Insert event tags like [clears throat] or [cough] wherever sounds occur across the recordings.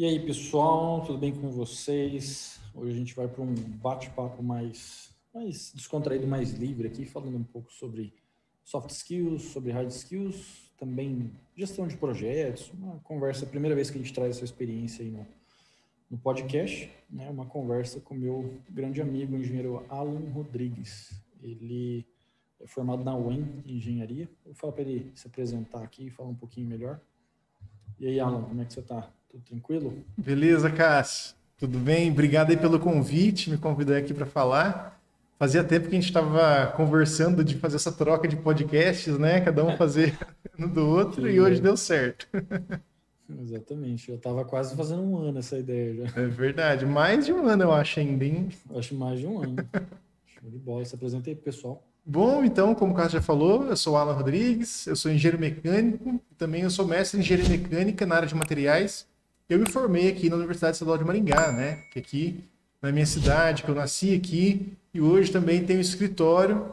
E aí, pessoal, tudo bem com vocês? Hoje a gente vai para um bate-papo mais, mais descontraído, mais livre aqui, falando um pouco sobre soft skills, sobre hard skills, também gestão de projetos, uma conversa, primeira vez que a gente traz essa experiência aí no, no podcast, né? Uma conversa com meu grande amigo, o engenheiro Alan Rodrigues. Ele é formado na UEM em engenharia. Eu falo para ele se apresentar aqui e falar um pouquinho melhor. E aí, Alan, como é que você está? Tudo tranquilo? Beleza, Cássio. Tudo bem? Obrigado aí pelo convite, me convidar aqui para falar. Fazia tempo que a gente estava conversando de fazer essa troca de podcasts, né? Cada um fazer [laughs] um do outro e hoje deu certo. [laughs] Exatamente. Eu estava quase fazendo um ano essa ideia já. É verdade. Mais de um ano, eu acho ainda, hein? Acho mais de um ano. Show de bola. Se apresentei pro pessoal. Bom, então, como o Cássio já falou, eu sou Alan Rodrigues, eu sou engenheiro mecânico, também eu sou mestre em engenharia mecânica na área de materiais eu me formei aqui na Universidade Estadual de Maringá, né? Que aqui na minha cidade, que eu nasci aqui, e hoje também tenho escritório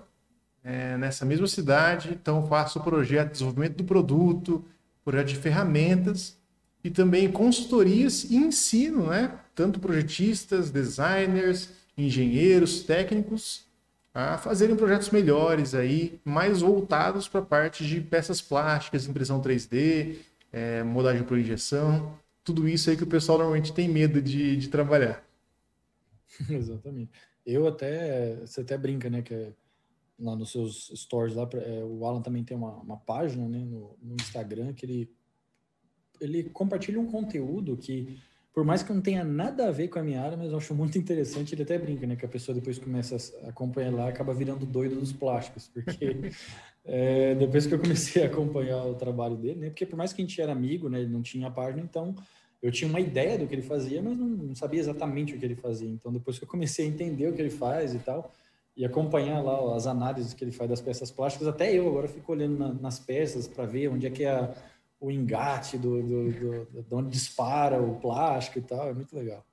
é, nessa mesma cidade. Então faço o projeto de desenvolvimento do produto, projeto de ferramentas e também consultorias e ensino, né? Tanto projetistas, designers, engenheiros, técnicos a fazerem projetos melhores aí, mais voltados para a parte de peças plásticas, impressão 3D, é, modelagem por injeção tudo isso aí que o pessoal normalmente tem medo de, de trabalhar. [laughs] Exatamente. Eu até, você até brinca, né, que é, lá nos seus stories lá, é, o Alan também tem uma, uma página, né, no, no, Instagram que ele, ele compartilha um conteúdo que, por mais que não tenha nada a ver com a minha área, mas eu acho muito interessante, ele até brinca, né, que a pessoa depois começa a acompanhar lá, acaba virando doido dos plásticos, porque [laughs] é, depois que eu comecei a acompanhar o trabalho dele, né, porque por mais que a gente era amigo, né, ele não tinha a página, então eu tinha uma ideia do que ele fazia, mas não, sabia exatamente o que ele fazia. Então, depois que eu comecei a entender o que ele faz e tal, e acompanhar lá as análises que ele faz das peças plásticas, até eu agora fico olhando na, nas peças para ver onde é que é o engate, do, do, do, de onde dispara o plástico e tal. É muito legal.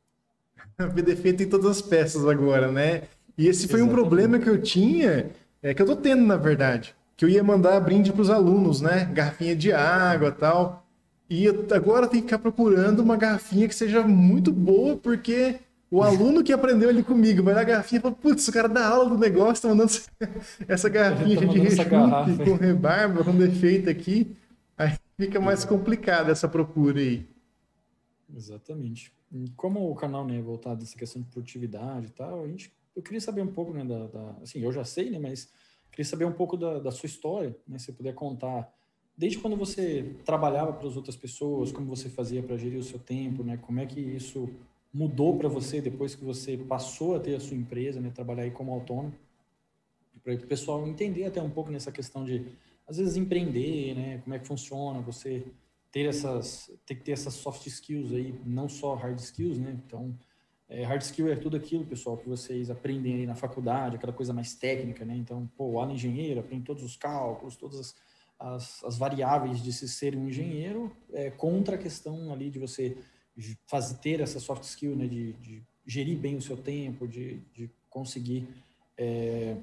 [laughs] Ver defeito em todas as peças agora, né? E esse foi Exatamente. um problema que eu tinha, é que eu tô tendo, na verdade. Que eu ia mandar brinde para os alunos, né? Garfinha de água tal. E agora tem que ficar procurando uma garrafinha que seja muito boa, porque o aluno que aprendeu ali comigo vai na garrafinha e fala, putz, o cara dá aula do negócio, tá mandando [laughs] essa garrafinha tá de rechute com rebarba, com defeito aqui. Aí fica mais complicada essa procura aí. Exatamente. Como o canal né, é voltado nessa questão de produtividade e tal, a gente, eu queria saber um pouco, né, da, da assim, eu já sei, né, mas queria saber um pouco da, da sua história, né, se você puder contar desde quando você trabalhava para as outras pessoas, como você fazia para gerir o seu tempo, né? Como é que isso mudou para você depois que você passou a ter a sua empresa, né? Trabalhar aí como autônomo, para o pessoal entender até um pouco nessa questão de às vezes empreender, né? Como é que funciona? Você ter essas, ter que ter essas soft skills aí, não só hard skills, né? Então, é, hard skill é tudo aquilo, pessoal, que vocês aprendem aí na faculdade, aquela coisa mais técnica, né? Então, pô, o engenheiro aprende todos os cálculos, todas as as, as variáveis de se ser um engenheiro é, contra a questão ali de você fazer, ter essa soft skill, né, de, de gerir bem o seu tempo, de, de conseguir é,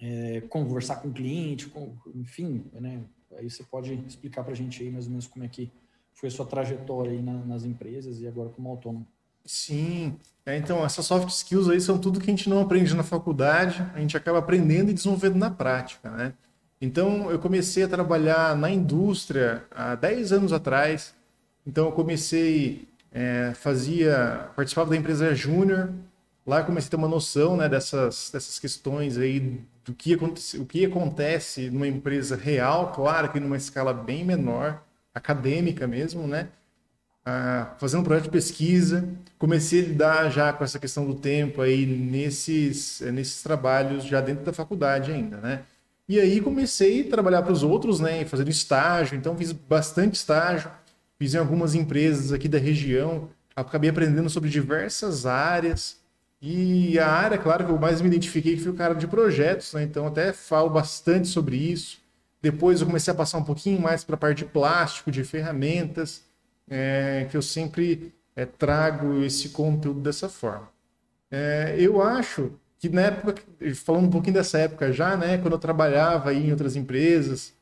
é, conversar com o cliente, com, enfim, né, aí você pode explicar para a gente aí mais ou menos como é que foi a sua trajetória aí na, nas empresas e agora como autônomo. Sim, é, então essas soft skills aí são tudo que a gente não aprende na faculdade, a gente acaba aprendendo e desenvolvendo na prática, né? Então, eu comecei a trabalhar na indústria há 10 anos atrás. Então, eu comecei, é, fazia, participava da empresa Júnior. Lá eu comecei a ter uma noção né, dessas, dessas questões aí, do que, acontece, o que acontece numa empresa real, claro que numa escala bem menor, acadêmica mesmo, né? Ah, fazendo um projeto de pesquisa, comecei a lidar já com essa questão do tempo aí nesses, nesses trabalhos já dentro da faculdade ainda, né? E aí comecei a trabalhar para os outros, né, fazendo estágio, então fiz bastante estágio, fiz em algumas empresas aqui da região, acabei aprendendo sobre diversas áreas. E a área, claro, que eu mais me identifiquei foi o cara de projetos, né? Então até falo bastante sobre isso. Depois eu comecei a passar um pouquinho mais para a parte de plástico, de ferramentas, é, que eu sempre é, trago esse conteúdo dessa forma. É, eu acho que na época, falando um pouquinho dessa época já, né, quando eu trabalhava em outras empresas,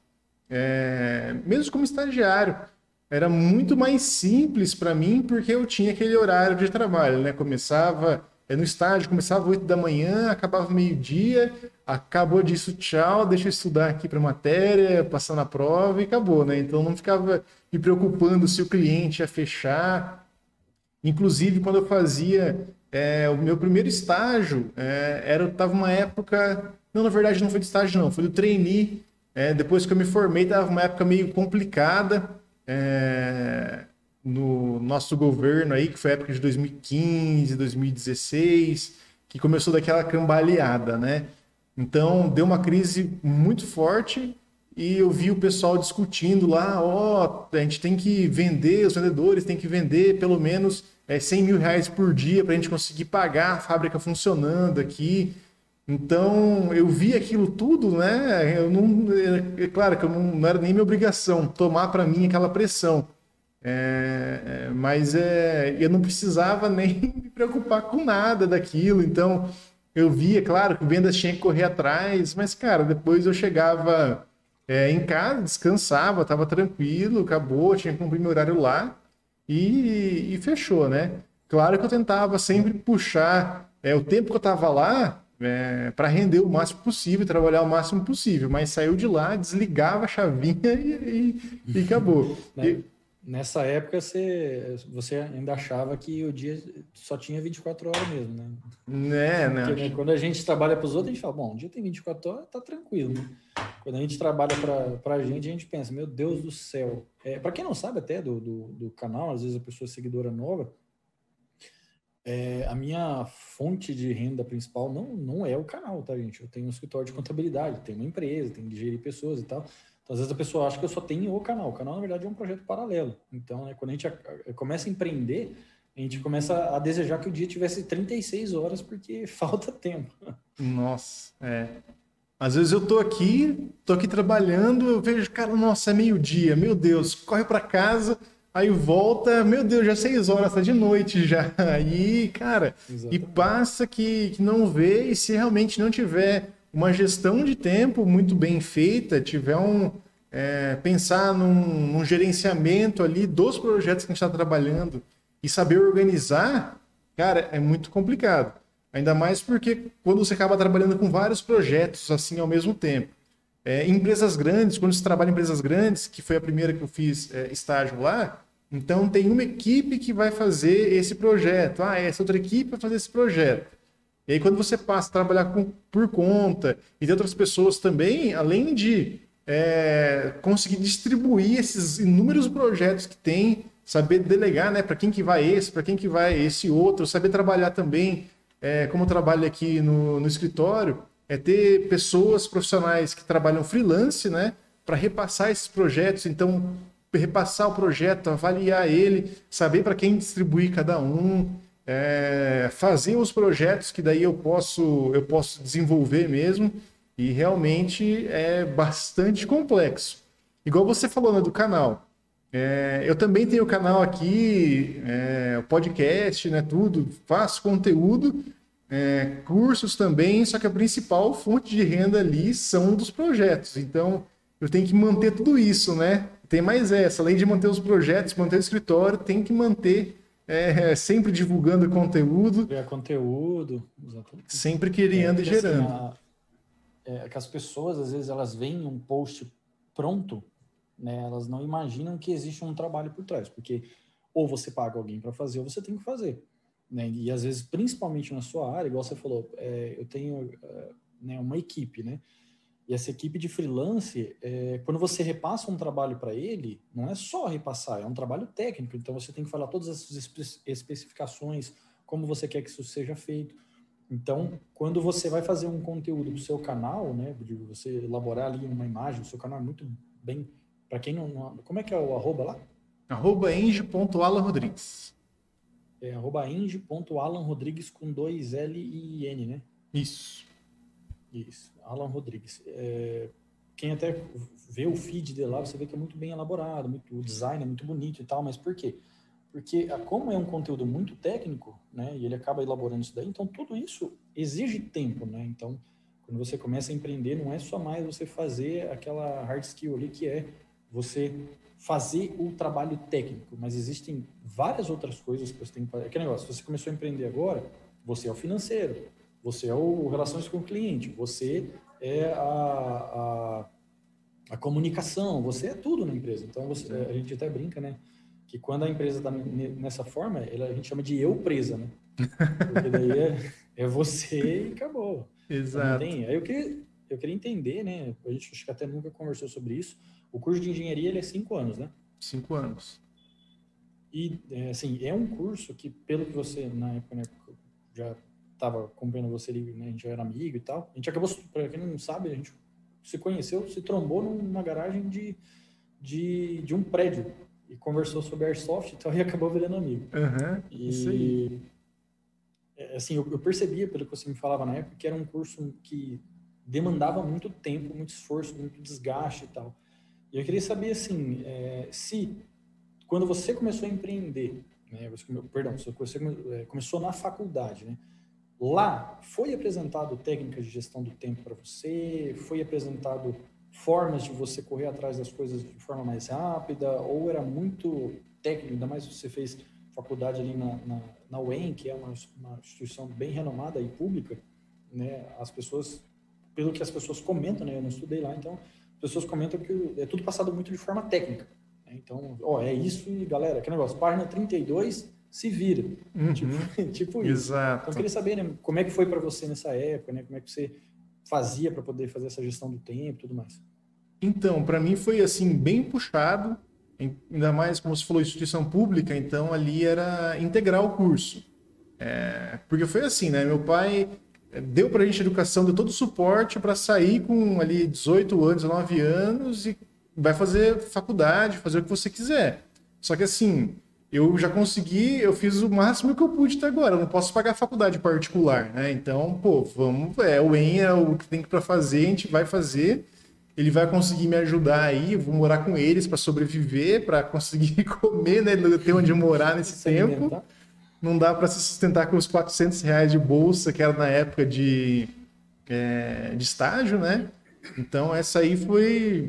é, mesmo como estagiário, era muito mais simples para mim porque eu tinha aquele horário de trabalho, né? Começava é, no estágio, começava 8 da manhã, acabava meio-dia, acabou disso, tchau, deixa eu estudar aqui para matéria, passar na prova e acabou, né? Então não ficava me preocupando se o cliente ia fechar. Inclusive, quando eu fazia é, o meu primeiro estágio, é, era tava uma época, não, na verdade não foi de estágio não, foi do trainee. É, depois que eu me formei, tava uma época meio complicada é, no nosso governo aí, que foi a época de 2015, 2016, que começou daquela cambaleada, né? Então, deu uma crise muito forte e eu vi o pessoal discutindo lá, ó, oh, a gente tem que vender, os vendedores têm que vender pelo menos é, 100 mil reais por dia para a gente conseguir pagar a fábrica funcionando aqui. Então, eu vi aquilo tudo, né? Eu não, é, é claro que eu não, não, era nem minha obrigação tomar para mim aquela pressão. É, é, mas é, eu não precisava [laughs] nem me preocupar com nada daquilo. Então, eu via, claro, que vendas tinha que correr atrás, mas, cara, depois eu chegava é, em casa, descansava, estava tranquilo, acabou, tinha que cumprir meu horário lá e, e fechou, né? Claro que eu tentava sempre puxar é, o tempo que eu estava lá é, para render o máximo possível, trabalhar o máximo possível, mas saiu de lá, desligava a chavinha [laughs] e, e, e acabou. Né? Nessa época você, você ainda achava que o dia só tinha 24 horas mesmo, né? É, né? Porque, né, quando a gente trabalha para os outros, a gente fala, bom, o dia tem 24 horas, tá tranquilo, né? Quando a gente trabalha para a gente, a gente pensa, meu Deus do céu. É, para quem não sabe até do, do, do canal, às vezes a pessoa é seguidora nova, é, a minha fonte de renda principal não, não é o canal, tá, gente? Eu tenho um escritório de contabilidade, tenho uma empresa, tenho que gerir pessoas e tal. Então, às vezes a pessoa acha que eu só tenho o canal. O canal, na verdade, é um projeto paralelo. Então, né, quando a gente começa a empreender, a gente começa a desejar que o dia tivesse 36 horas porque [laughs] falta tempo. Nossa, é. Às vezes eu tô aqui, tô aqui trabalhando, eu vejo, cara, nossa, é meio-dia, meu Deus, corre para casa, Aí volta, meu Deus, já é seis horas, tá de noite já. [laughs] Aí, cara, Exatamente. e passa que, que não vê, e se realmente não tiver uma gestão de tempo muito bem feita, tiver um. É, pensar num, num, gerenciamento ali dos projetos que a gente está trabalhando e saber organizar, cara, é muito complicado. Ainda mais porque quando você acaba trabalhando com vários projetos assim ao mesmo tempo. É, em empresas grandes, quando você trabalha em empresas grandes, que foi a primeira que eu fiz é, estágio lá, então tem uma equipe que vai fazer esse projeto. Ah, essa outra equipe vai fazer esse projeto. E aí quando você passa a trabalhar com, por conta e de outras pessoas também, além de é, conseguir distribuir esses inúmeros projetos que tem, saber delegar, né, para quem que vai esse, para quem que vai esse outro, saber trabalhar também, é, como eu trabalho aqui no, no escritório, é ter pessoas profissionais que trabalham freelance, né, para repassar esses projetos. Então, repassar o projeto, avaliar ele, saber para quem distribuir cada um, é, fazer os projetos que daí eu posso eu posso desenvolver mesmo. E realmente é bastante complexo. Igual você falou né, do canal. É, eu também tenho o canal aqui, é, podcast, né, tudo, faço conteúdo, é, cursos também, só que a principal fonte de renda ali são dos projetos. Então, eu tenho que manter tudo isso, né? Tem mais essa, além de manter os projetos, manter o escritório, tem que manter é, sempre divulgando conteúdo. Criar conteúdo, exatamente. Sempre criando é, e assim, gerando. Assim, a, é, que as pessoas, às vezes, elas veem um post pronto, né? Elas não imaginam que existe um trabalho por trás, porque ou você paga alguém para fazer, ou você tem que fazer. Né? E às vezes, principalmente na sua área, igual você falou, é, eu tenho é, né, uma equipe, né? E essa equipe de freelance, é, quando você repassa um trabalho para ele, não é só repassar, é um trabalho técnico. Então você tem que falar todas as especificações, como você quer que isso seja feito. Então, quando você vai fazer um conteúdo para o seu canal, né, de você elaborar ali uma imagem, o seu canal é muito bem. Para quem não, não, Como é que é o arroba lá? Arroba eng.alanrodrigues. É arroba eng.alanrodrigues com dois L e N, né? Isso. Isso, Alan Rodrigues. É, quem até vê o feed dele lá, você vê que é muito bem elaborado, muito, o design é muito bonito e tal, mas por quê? Porque como é um conteúdo muito técnico, né, e ele acaba elaborando isso daí, então tudo isso exige tempo, né? Então, quando você começa a empreender, não é só mais você fazer aquela hard skill ali que é você fazer o trabalho técnico, mas existem várias outras coisas que você tem que fazer. Aquele negócio, você começou a empreender agora, você é o financeiro, você é o relações com o cliente, você é a, a, a comunicação, você é tudo na empresa. Então, você, a gente até brinca, né? Que quando a empresa está nessa forma, a gente chama de eu presa, né? Porque daí é, é você e acabou. Exato. Então, aí eu queria, eu queria entender, né? A gente acho que até nunca conversou sobre isso. O curso de engenharia ele é cinco anos, né? Cinco anos. E, é, assim, é um curso que, pelo que você, na época, né, já estava acompanhando você ali, né, a gente já era amigo e tal. A gente acabou, para quem não sabe, a gente se conheceu, se trombou numa garagem de, de, de um prédio e conversou sobre Airsoft e tal, [laughs] e acabou virando amigo. Uhum, e, isso aí. É, assim, eu, eu percebia, pelo que você me falava na época, que era um curso que demandava muito tempo, muito esforço, muito desgaste e tal. E eu queria saber, assim, é, se quando você começou a empreender, né, você, perdão, você é, começou na faculdade, né? Lá foi apresentado técnicas de gestão do tempo para você, foi apresentado formas de você correr atrás das coisas de forma mais rápida, ou era muito técnico, ainda mais você fez faculdade ali na, na, na UEM, que é uma, uma instituição bem renomada e pública, né? As pessoas, pelo que as pessoas comentam, né? Eu não estudei lá, então as pessoas comentam que é tudo passado muito de forma técnica. Né? Então, ó, é isso e galera, que negócio, página 32 se vira. Uhum. Tipo, [laughs] tipo isso. Exato. Então, eu queria saber, né, como é que foi para você nessa época, né? Como é que você fazia para poder fazer essa gestão do tempo e tudo mais? Então, para mim foi assim bem puxado, ainda mais como você falou instituição pública, então ali era integrar o curso. É, porque foi assim, né? Meu pai deu para a gente educação, deu todo o suporte para sair com ali 18 anos, 19 anos e vai fazer faculdade, fazer o que você quiser. Só que assim, eu já consegui, eu fiz o máximo que eu pude até agora. Eu não posso pagar faculdade particular, né? Então, pô, vamos, é, o EN é o que tem para fazer, a gente vai fazer. Ele vai conseguir me ajudar aí, eu vou morar com eles para sobreviver, para conseguir [laughs] comer, né? Ter onde morar nesse tempo. Não dá para se sustentar com os 400 reais de bolsa, que era na época de, é, de estágio, né? Então, essa aí foi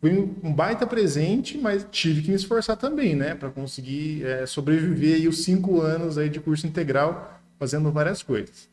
foi um baita presente, mas tive que me esforçar também, né, para conseguir é, sobreviver aí os cinco anos aí de curso integral fazendo várias coisas.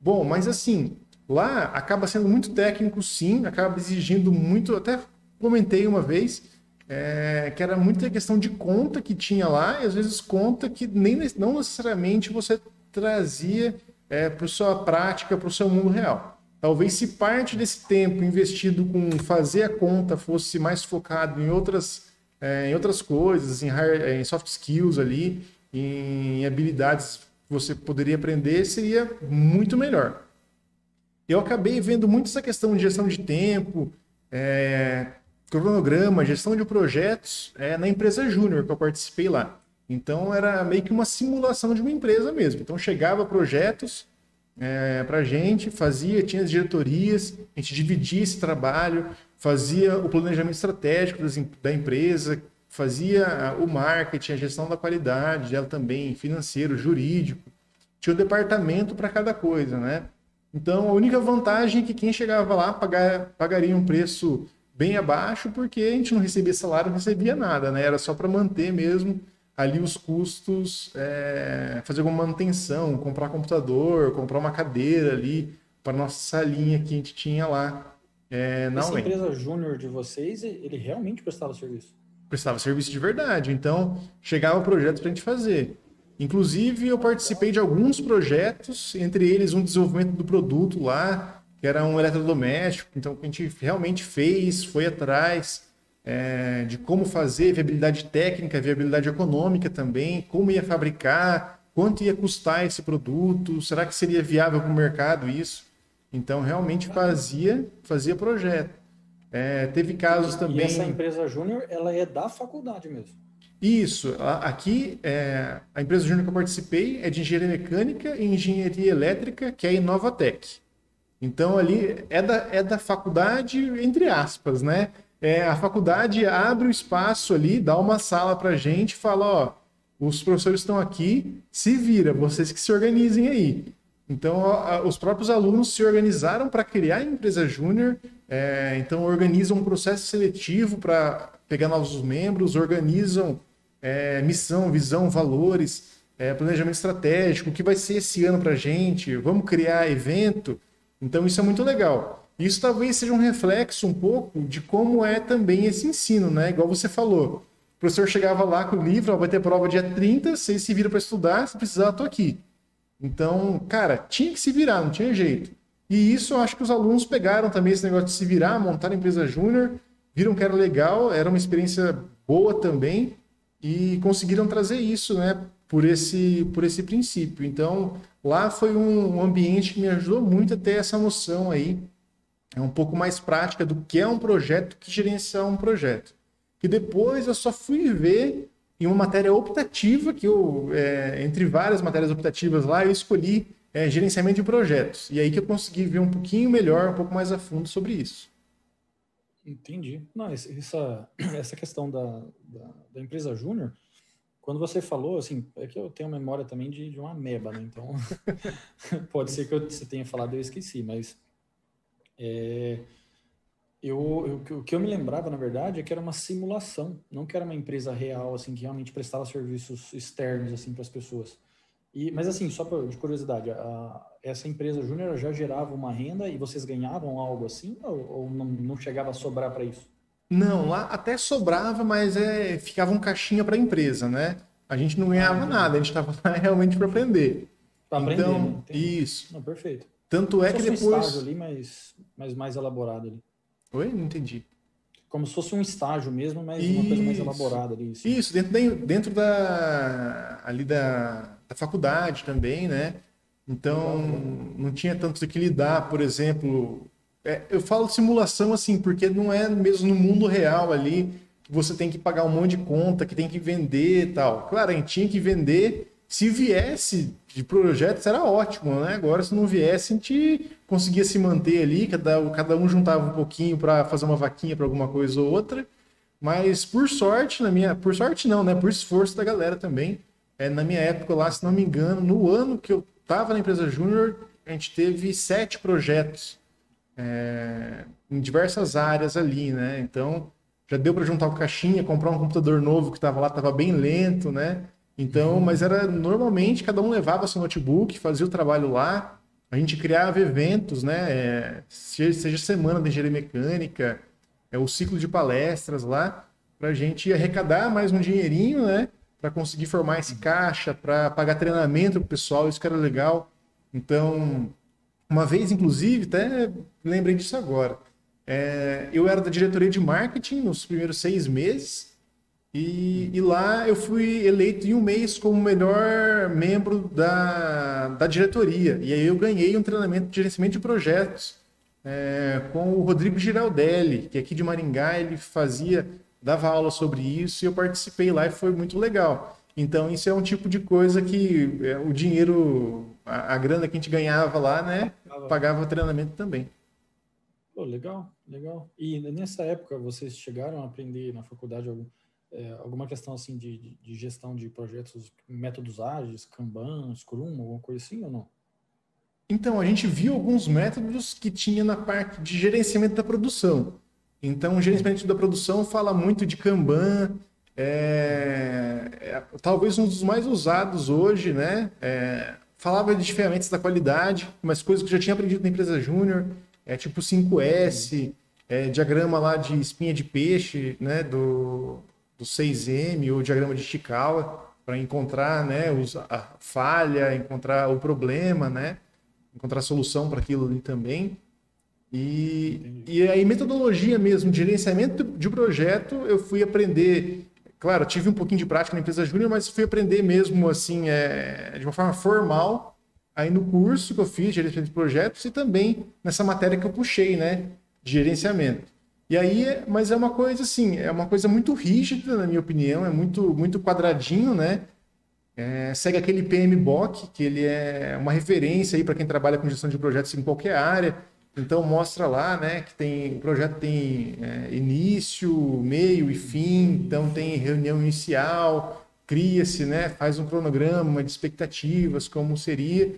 Bom, mas assim, lá acaba sendo muito técnico, sim, acaba exigindo muito, até comentei uma vez, é, que era muita questão de conta que tinha lá, e às vezes conta que nem, não necessariamente você trazia é, para sua prática, para o seu mundo real. Talvez se parte desse tempo investido com fazer a conta fosse mais focado em outras, é, em outras coisas, em, hard, em soft skills ali, em habilidades que você poderia aprender, seria muito melhor. Eu acabei vendo muito essa questão de gestão de tempo, é, cronograma, gestão de projetos é, na empresa júnior que eu participei lá. Então era meio que uma simulação de uma empresa mesmo. Então chegava projetos, é, para a gente, fazia, tinha as diretorias, a gente dividia esse trabalho, fazia o planejamento estratégico das, da empresa, fazia o marketing, a gestão da qualidade dela também, financeiro, jurídico. Tinha um departamento para cada coisa, né? Então, a única vantagem é que quem chegava lá pagar, pagaria um preço bem abaixo, porque a gente não recebia salário, não recebia nada, né? Era só para manter mesmo ali os custos, é, fazer alguma manutenção, comprar computador, comprar uma cadeira ali para nossa salinha que a gente tinha lá. É, Essa empresa júnior de vocês, ele realmente prestava serviço? Prestava serviço de verdade. Então, chegava projetos para a gente fazer. Inclusive, eu participei de alguns projetos, entre eles um desenvolvimento do produto lá, que era um eletrodoméstico. Então, a gente realmente fez, foi atrás, é, de como fazer, viabilidade técnica, viabilidade econômica também, como ia fabricar, quanto ia custar esse produto, será que seria viável para o mercado isso? Então, realmente fazia, fazia projeto. É, teve casos também. E essa empresa júnior, ela é da faculdade mesmo. Isso. Aqui, é, a empresa júnior que eu participei é de engenharia mecânica e engenharia elétrica, que é a Inovatec. Então, ali é da, é da faculdade, entre aspas, né? É, a faculdade abre o espaço ali, dá uma sala para gente, fala, ó, os professores estão aqui, se vira, vocês que se organizem aí. Então, ó, os próprios alunos se organizaram para criar a empresa júnior, é, então organizam um processo seletivo para pegar novos membros, organizam é, missão, visão, valores, é, planejamento estratégico, o que vai ser esse ano para a gente, vamos criar evento. Então, isso é muito legal. Isso talvez seja um reflexo um pouco de como é também esse ensino, né? Igual você falou. O professor chegava lá com o livro, ó, vai ter prova dia 30, vocês se viram para estudar, se precisar, tô aqui. Então, cara, tinha que se virar, não tinha jeito. E isso eu acho que os alunos pegaram também esse negócio de se virar, montar a empresa júnior, viram que era legal, era uma experiência boa também e conseguiram trazer isso, né, por esse por esse princípio. Então, lá foi um ambiente que me ajudou muito a ter essa noção aí, é um pouco mais prática do que é um projeto, que gerenciar um projeto. Que depois eu só fui ver em uma matéria optativa que eu, é, entre várias matérias optativas lá, eu escolhi é, gerenciamento de projetos. E aí que eu consegui ver um pouquinho melhor, um pouco mais a fundo sobre isso. Entendi. Não, essa, [clears throat] essa questão da, da, da empresa júnior, quando você falou, assim, é que eu tenho memória também de, de uma meba, né? Então, [laughs] pode ser que eu, você tenha falado e eu esqueci, mas é, eu, eu, o que eu me lembrava, na verdade, é que era uma simulação, não que era uma empresa real, assim, que realmente prestava serviços externos, assim, para as pessoas. E, mas assim, só pra, de curiosidade, a, essa empresa júnior já gerava uma renda e vocês ganhavam algo assim ou, ou não, não, chegava a sobrar para isso? Não, lá até sobrava, mas é, ficava um caixinha para a empresa, né? A gente não ganhava ah, nada, a gente estava [laughs] lá realmente para aprender. Para aprender, então, né? isso. Não, perfeito. Tanto é que depois. Um estágio ali, mas, mas mais elaborado ali. Oi? Não entendi. Como se fosse um estágio mesmo, mas isso. uma coisa mais elaborada ali. Assim. Isso, dentro, da, dentro da, ali da, da faculdade também, né? Então, não tinha tanto que lidar, por exemplo. É, eu falo simulação assim, porque não é mesmo no mundo real ali que você tem que pagar um monte de conta, que tem que vender e tal. Claro, a gente tinha que vender. Se viesse de projetos, era ótimo, né? Agora, se não viesse, a gente conseguia se manter ali, cada, cada um juntava um pouquinho para fazer uma vaquinha para alguma coisa ou outra. Mas por sorte, na minha. Por sorte não, né? Por esforço da galera também. É, na minha época lá, se não me engano, no ano que eu estava na empresa Júnior, a gente teve sete projetos é, em diversas áreas ali, né? Então já deu para juntar o caixinha, comprar um computador novo que estava lá, estava bem lento, né? Então, uhum. mas era normalmente cada um levava seu notebook, fazia o trabalho lá, a gente criava eventos, né? É, seja semana de engenharia mecânica, é o ciclo de palestras lá, para a gente arrecadar mais um dinheirinho, né? Para conseguir formar esse caixa, para pagar treinamento para o pessoal, isso que era legal. Então, uma vez, inclusive, até lembrei disso agora. É, eu era da diretoria de marketing nos primeiros seis meses e, e, lá eu fui eleito em um mês como melhor membro da, da diretoria. E aí eu ganhei um treinamento de gerenciamento de projetos é, com o Rodrigo Giraldelli, que aqui de Maringá ele fazia, dava aula sobre isso e eu participei lá e foi muito legal. Então isso é um tipo de coisa que é, o dinheiro, a, a, grana que a gente ganhava lá, né, pagava o treinamento também. Pô, legal, legal. E nessa época vocês chegaram a aprender na faculdade algum é, alguma questão assim de, de, gestão de projetos, métodos ágeis, Kanban, Scrum, alguma coisa assim ou não? Então, a gente viu alguns métodos que tinha na parte de gerenciamento da produção. Então, o gerenciamento da produção fala muito de Kanban, é, é, talvez um dos mais usados hoje, né? É, falava de ferramentas da qualidade, mas coisas que eu já tinha aprendido na empresa júnior, é tipo 5S, é, diagrama lá de espinha de peixe, né? Do, do 6M ou diagrama de Chikawa para encontrar né, os, a falha, encontrar o problema, né, encontrar solução para aquilo ali também. E, e aí, metodologia mesmo, de gerenciamento de projeto, eu fui aprender. Claro, tive um pouquinho de prática na empresa júnior, mas fui aprender mesmo assim, é, de uma forma formal, aí no curso que eu fiz, gerenciamento de projetos, e também nessa matéria que eu puxei, né, de gerenciamento. E aí, mas é uma coisa assim, é uma coisa muito rígida, na minha opinião, é muito, muito quadradinho, né? É, segue aquele PMBOK, que ele é uma referência aí para quem trabalha com gestão de projetos em qualquer área. Então mostra lá, né, que tem o projeto tem é, início, meio e fim. Então tem reunião inicial, cria-se, né, faz um cronograma de expectativas, como seria.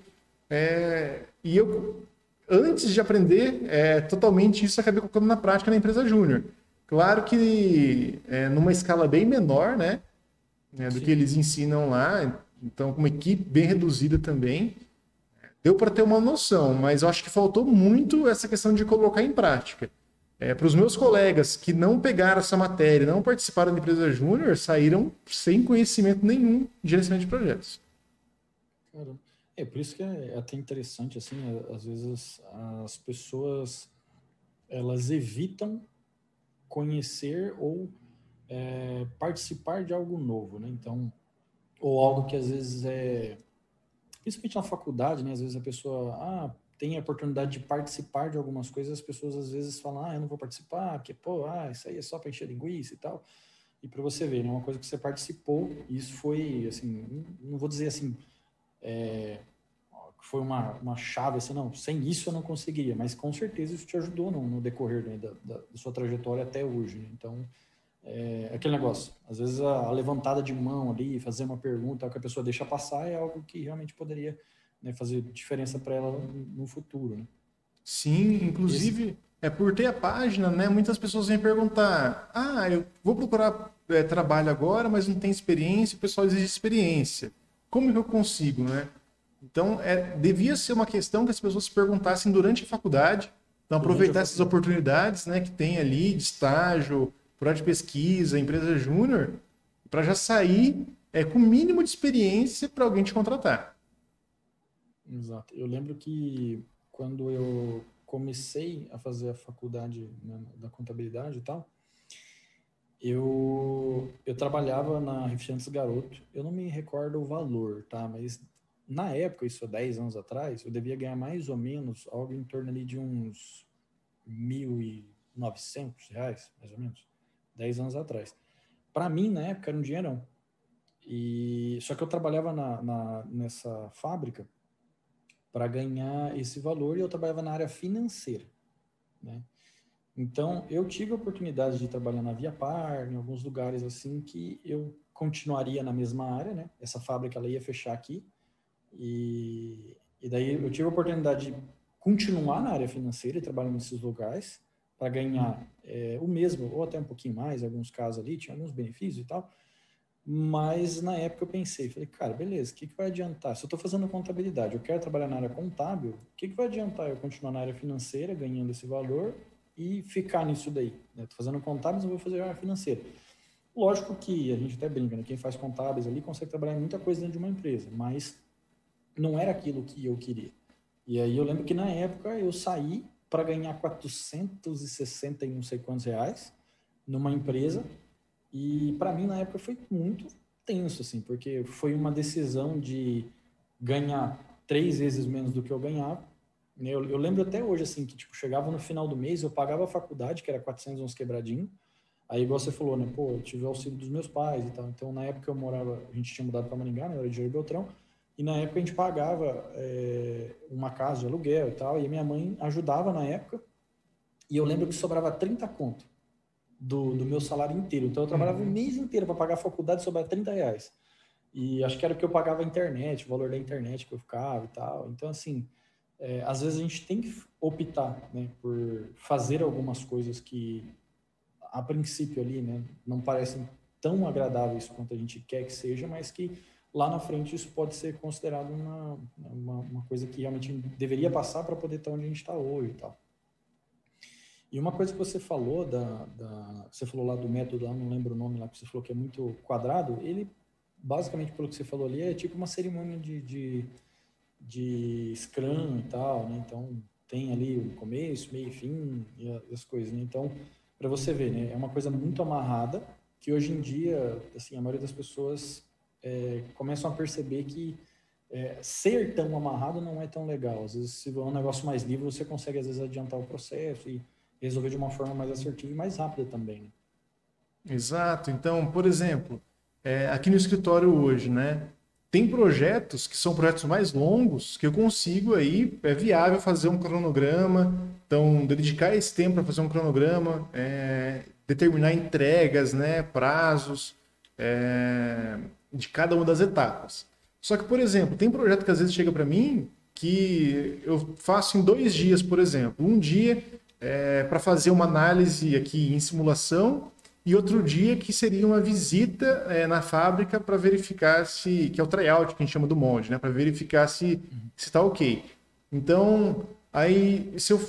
É, e eu antes de aprender é, totalmente isso, acabei colocando na prática na empresa júnior. Claro que é, numa escala bem menor, né? né do Sim. que eles ensinam lá. Então, com uma equipe bem reduzida também. Deu para ter uma noção, mas eu acho que faltou muito essa questão de colocar em prática. É, para os meus colegas que não pegaram essa matéria, não participaram da empresa júnior, saíram sem conhecimento nenhum de gerenciamento de projetos. Caramba. É por isso que é até interessante, assim, às vezes as pessoas elas evitam conhecer ou é, participar de algo novo, né? Então, ou algo que às vezes é, principalmente na faculdade, né? Às vezes a pessoa, ah, tem a oportunidade de participar de algumas coisas, as pessoas às vezes falam, ah, eu não vou participar, que pô, ah, isso aí é só para encher linguiça e tal. E para você ver, né? Uma coisa que você participou, e isso foi, assim, não vou dizer assim, é, foi uma, uma chave, assim, não, sem isso eu não conseguiria, mas com certeza isso te ajudou no, no decorrer né, da, da, da, sua trajetória até hoje. Né? Então, é, aquele negócio, às vezes a, a, levantada de mão ali, fazer uma pergunta que a pessoa deixa passar é algo que realmente poderia né, fazer diferença para ela no, no, futuro. Né? Sim, inclusive, Esse... é por ter a página, né? Muitas pessoas vêm perguntar: ah, eu vou procurar é, trabalho agora, mas não tem experiência, o pessoal exige experiência. Como que eu consigo, né? Então, é, devia ser uma questão que as pessoas se perguntassem durante a faculdade. Então, aproveitar essas oportunidades né, que tem ali de estágio, projeto de pesquisa, empresa júnior, para já sair é, com o mínimo de experiência para alguém te contratar. Exato. Eu lembro que quando eu comecei a fazer a faculdade né, da contabilidade e tal, eu, eu trabalhava na Refrigerantes Garoto. Eu não me recordo o valor, tá? Mas na época, isso há 10 anos atrás, eu devia ganhar mais ou menos algo em torno ali de uns 1.900 reais, mais ou menos, 10 anos atrás. Para mim, na época, era um dinheirão. E, só que eu trabalhava na, na nessa fábrica para ganhar esse valor e eu trabalhava na área financeira, né? Então, eu tive a oportunidade de trabalhar na Via Par, em alguns lugares assim, que eu continuaria na mesma área, né? Essa fábrica ela ia fechar aqui, e, e daí eu tive a oportunidade de continuar na área financeira e trabalhar nesses lugares para ganhar é, o mesmo, ou até um pouquinho mais, em alguns casos ali, tinha alguns benefícios e tal. Mas na época eu pensei, falei, cara, beleza, o que, que vai adiantar? Se eu estou fazendo contabilidade, eu quero trabalhar na área contábil, o que, que vai adiantar eu continuar na área financeira, ganhando esse valor e ficar nisso daí? Né? fazendo contábil, mas eu vou fazer a financeira. Lógico que a gente até brinca, né? quem faz contábeis ali consegue trabalhar muita coisa dentro de uma empresa, mas não era aquilo que eu queria. E aí eu lembro que na época eu saí para ganhar 460 e não sei quantos reais numa empresa e para mim na época foi muito tenso assim, porque foi uma decisão de ganhar três vezes menos do que eu ganhava. Eu, eu lembro até hoje assim que tipo chegava no final do mês eu pagava a faculdade que era 411 quebradinho. Aí igual você falou, né, pô, eu tive o auxílio dos meus pais e tal. Então na época eu morava, a gente tinha mudado para Maringá, né, era de Jair Beltrão. E na época a gente pagava é, uma casa de aluguel e tal, e minha mãe ajudava na época. E eu lembro que sobrava 30 conto do, do meu salário inteiro. Então eu trabalhava uhum. o mês inteiro para pagar a faculdade sobrava 30 reais. E acho que era o que eu pagava a internet, o valor da internet que eu ficava e tal. Então, assim, é, às vezes a gente tem que optar né, por fazer algumas coisas que, a princípio ali, né, não parecem tão agradáveis quanto a gente quer que seja, mas que lá na frente isso pode ser considerado uma, uma, uma coisa que realmente deveria passar para poder estar onde a gente está hoje e tal. E uma coisa que você falou da, da, você falou lá do método, lá não lembro o nome lá que você falou que é muito quadrado, ele basicamente pelo que você falou ali é tipo uma cerimônia de, de, de Scrum e tal, né? Então tem ali o começo, meio e fim e as coisas, né? Então para você ver, né? É uma coisa muito amarrada que hoje em dia, assim, a maioria das pessoas é, começam a perceber que é, ser tão amarrado não é tão legal. Às vezes, se é um negócio mais livre, você consegue, às vezes, adiantar o processo e resolver de uma forma mais assertiva e mais rápida também. Né? Exato. Então, por exemplo, é, aqui no escritório hoje, né? Tem projetos que são projetos mais longos que eu consigo aí, é viável fazer um cronograma, então dedicar esse tempo para fazer um cronograma, é, determinar entregas, né, prazos, é, de cada uma das etapas. Só que, por exemplo, tem projeto que às vezes chega para mim que eu faço em dois dias, por exemplo. Um dia é, para fazer uma análise aqui em simulação e outro dia que seria uma visita é, na fábrica para verificar se, que é o tryout que a gente chama do molde, né? Para verificar se está ok. Então, aí, se eu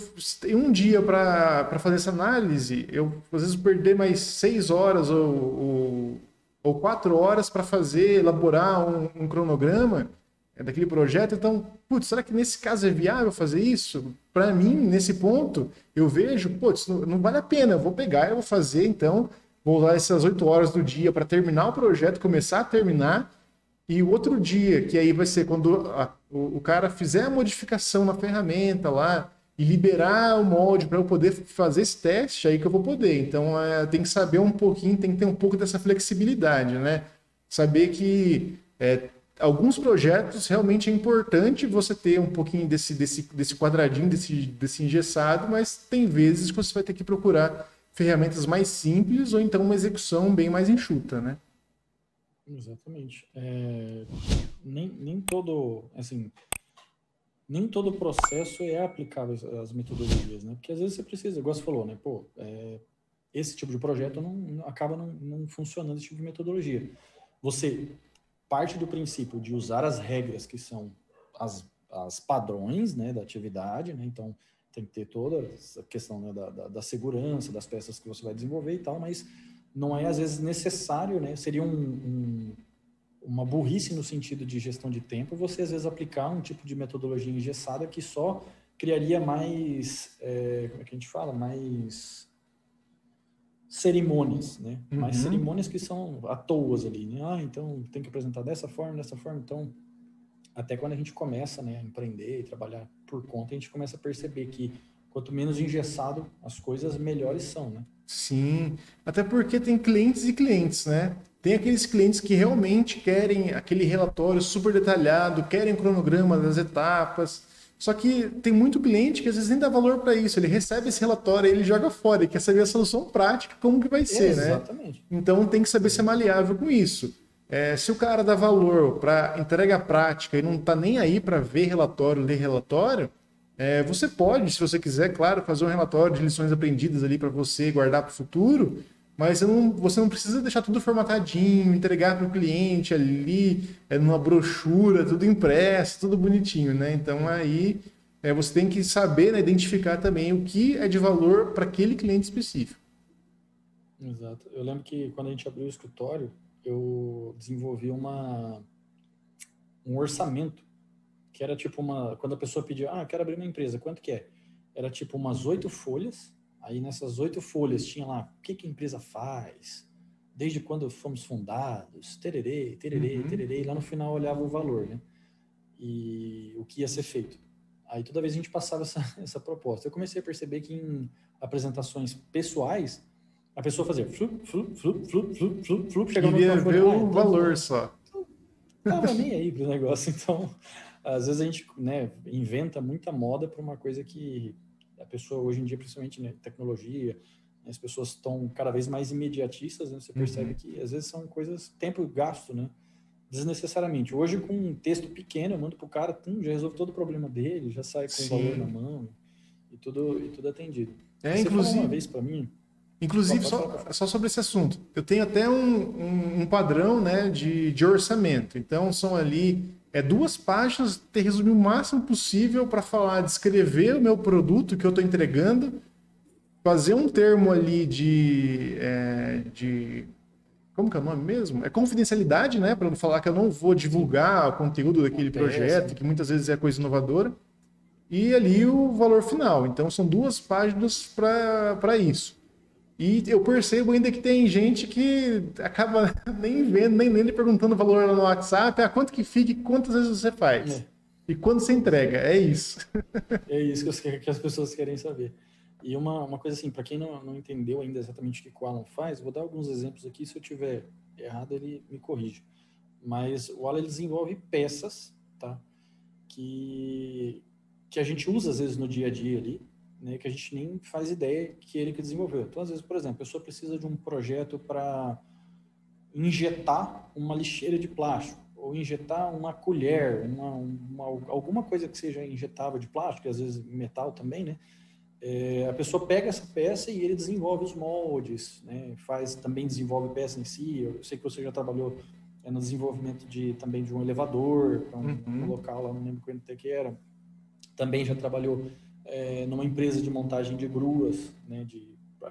tenho um dia para fazer essa análise, eu às vezes perder mais seis horas ou, ou, ou quatro horas para fazer, elaborar um, um cronograma é, daquele projeto. Então, putz, será que nesse caso é viável fazer isso? Para mim, nesse ponto, eu vejo, putz, não, não vale a pena, eu vou pegar, eu vou fazer, então vou usar essas oito horas do dia para terminar o projeto, começar a terminar, e o outro dia, que aí vai ser quando a, o, o, cara fizer a modificação na ferramenta lá e liberar o molde para eu poder fazer esse teste, aí que eu vou poder. Então é, tem que saber um pouquinho, tem que ter um pouco dessa flexibilidade, né? Saber que é, alguns projetos realmente é importante você ter um pouquinho desse, desse, desse quadradinho, desse, desse engessado, mas tem vezes que você vai ter que procurar ferramentas mais simples ou então uma execução bem mais enxuta, né? Exatamente. É, nem, nem todo, assim, nem todo processo é aplicável às metodologias, né? Porque às vezes você precisa, igual você falou, né? Pô, é, esse tipo de projeto não, acaba não, não funcionando esse tipo de metodologia. Você parte do princípio de usar as regras que são as, as padrões, né, da atividade, né? Então, tem que ter toda a questão né, da, da, da, segurança das peças que você vai desenvolver e tal, mas não é às vezes necessário, né? Seria um, um, uma burrice no sentido de gestão de tempo você às vezes aplicar um tipo de metodologia engessada que só criaria mais, é, como é que a gente fala, mais cerimônias, né? Uhum. Mais cerimônias que são à toa ali, né? Ah, então tem que apresentar dessa forma, dessa forma, então até quando a gente começa né, a empreender e trabalhar por conta, a gente começa a perceber que quanto menos engessado as coisas, melhores são, né? Sim, até porque tem clientes e clientes, né? Tem aqueles clientes que realmente querem aquele relatório super detalhado, querem cronograma das etapas. Só que tem muito cliente que às vezes nem dá valor para isso. Ele recebe esse relatório, ele joga fora, ele quer saber a solução prática, como que vai ser, né? Exatamente. né? Então tem que saber ser maleável com isso. É, se o cara dá valor para entrega prática e não está nem aí para ver relatório, ler relatório, é, você pode, se você quiser, claro, fazer um relatório de lições aprendidas ali para você guardar para o futuro, mas você não, você não, precisa deixar tudo formatadinho, entregar para o cliente ali, é, numa brochura, tudo impresso, tudo bonitinho, né? Então aí é, você tem que saber né, identificar também o que é de valor para aquele cliente específico. Exato. Eu lembro que quando a gente abriu o escritório, eu desenvolvi uma um orçamento que era tipo uma quando a pessoa pedia ah quero abrir uma empresa quanto que é? Era tipo umas oito folhas. Aí nessas oito folhas tinha lá o que que a empresa faz? Desde quando fomos fundados? Tererê tererê uhum. tererê. E lá no final olhava o valor né? E o que ia ser feito. Aí toda vez a gente passava essa [laughs] essa proposta. Eu comecei a perceber que em apresentações pessoais a pessoa fazia flup, flup, flup, flup, flup, flup, flup chegava Queria no ver o então, valor só. Tava [laughs] nem aí pro negócio. Então, às vezes a gente né, inventa muita moda para uma coisa que a pessoa, hoje em dia, principalmente né, tecnologia, né, as pessoas estão cada vez mais imediatistas, né, você percebe uhum. que às vezes são coisas, tempo gasto, né? Desnecessariamente. Hoje, com um texto pequeno, eu mando pro cara, tum, já resolve todo o problema dele, já sai com o valor na mão e tudo, e tudo atendido. É, você inclusive... uma vez para mim Inclusive, só, só, sobre esse assunto, eu tenho até um, um, um, padrão né, de, de orçamento. Então, são ali é, duas páginas, ter resumir o máximo possível para falar, descrever o meu produto que eu estou entregando, fazer um termo ali de, é, de. Como que é o nome mesmo? É confidencialidade, né? Para não falar que eu não vou divulgar o conteúdo daquele projeto, que muitas vezes é coisa inovadora. E ali o valor final. Então, são duas páginas para isso. E eu percebo ainda que tem gente que acaba [laughs] nem vendo, nem nem perguntando o valor no WhatsApp, a ah, quanto que fica e quantas vezes você faz. É. E quando você entrega, é isso. [laughs] é isso que, que, as pessoas querem saber. E uma, uma coisa assim, para quem não, não entendeu ainda exatamente o que o Alan faz, vou dar alguns exemplos aqui, se eu tiver errado ele me corrige. Mas o Alan ele desenvolve peças, tá? Que, que a gente usa às vezes no dia a dia ali, né, que a gente nem faz ideia que ele que desenvolveu. Então, às vezes, por exemplo, a pessoa precisa de um projeto para injetar uma lixeira de plástico, ou injetar uma colher, uma, uma, alguma coisa que seja injetável de plástico, às vezes metal também, né? é, a pessoa pega essa peça e ele desenvolve os moldes, né? faz também desenvolve peça em si. Eu sei que você já trabalhou é, no desenvolvimento de também de um elevador um, uhum. um, local lá, não lembro quanto que era. Também já trabalhou é, numa empresa de montagem de gruas, né?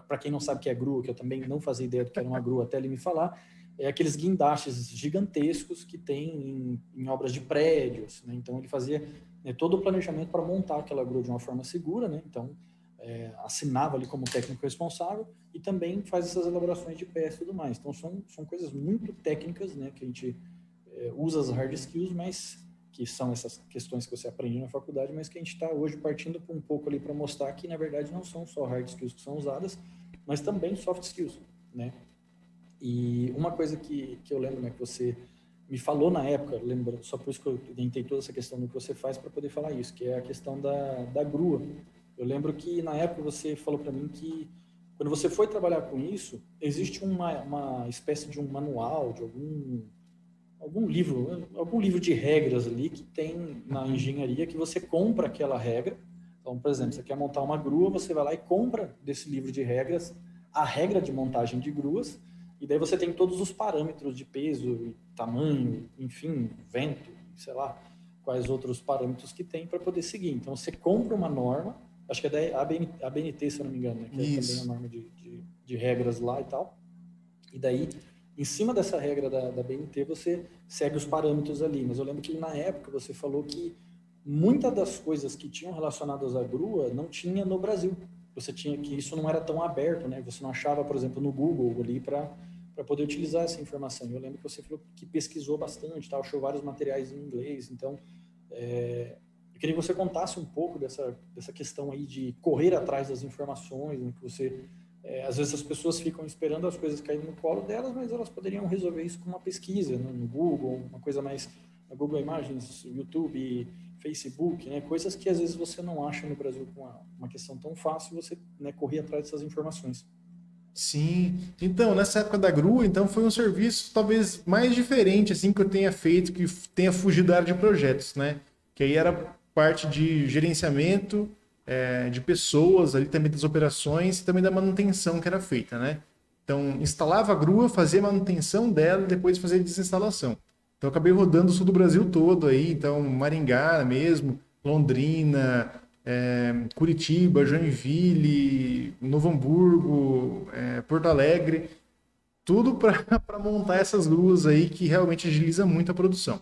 Para quem não sabe o que é grua, que eu também não fazia ideia do que era uma grua até ele me falar, é aqueles guindastes gigantescos que tem em, em obras de prédios. Né? Então ele fazia né, todo o planejamento para montar aquela grua de uma forma segura, né? Então é, assinava ali como técnico responsável e também faz essas elaborações de peça e tudo mais. Então são, são coisas muito técnicas, né? Que a gente é, usa as hard skills, mas que são essas questões que você aprende na faculdade, mas que a gente está hoje partindo um pouco ali para mostrar que na verdade não são só hard skills que são usadas, mas também soft skills, né? E uma coisa que, que eu lembro, né, que você me falou na época, lembra, só por isso que eu tentei toda essa questão do que você faz para poder falar isso, que é a questão da, da grua. Eu lembro que na época você falou para mim que quando você foi trabalhar com isso, existe uma, uma espécie de um manual, de algum algum livro, algum livro de regras ali que tem na engenharia que você compra aquela regra. Então, por exemplo, você quer montar uma grua, você vai lá e compra desse livro de regras a regra de montagem de gruas e daí você tem todos os parâmetros de peso, tamanho, enfim, vento, sei lá, quais outros parâmetros que tem para poder seguir. Então você compra uma norma, acho que é da ABNT, se eu não me engano, né? que Isso. é também a norma de, de, de, regras lá e tal. E daí, em cima dessa regra da, da BNT, você segue os parâmetros ali. Mas eu lembro que na época você falou que muitas das coisas que tinham relacionadas à grua não tinha no Brasil. Você tinha que isso não era tão aberto, né? Você não achava, por exemplo, no Google ali para para poder utilizar essa informação. Eu lembro que você falou que pesquisou bastante, tá? achou vários materiais em inglês, então é, eu queria que você contasse um pouco dessa, dessa questão aí de correr atrás das informações, né? que você é, às vezes as pessoas ficam esperando as coisas caírem no colo delas, mas elas poderiam resolver isso com uma pesquisa né? no Google, uma coisa mais Google Imagens, YouTube, Facebook, né? coisas que às vezes você não acha no Brasil com uma, uma questão tão fácil, você né, correr atrás dessas informações. Sim. Então, nessa época da grua, então foi um serviço talvez mais diferente assim que eu tenha feito, que tenha fugido da área de projetos, né? Que aí era parte de gerenciamento é, de pessoas, ali também das operações e também da manutenção que era feita, né? Então, instalava a grua, fazia manutenção dela e depois fazia desinstalação. Então, acabei rodando o sul do Brasil todo aí, então Maringá mesmo, Londrina, é, Curitiba, Joinville, Novo Hamburgo, é, Porto Alegre, tudo para [laughs] montar essas gruas aí que realmente agiliza muito a produção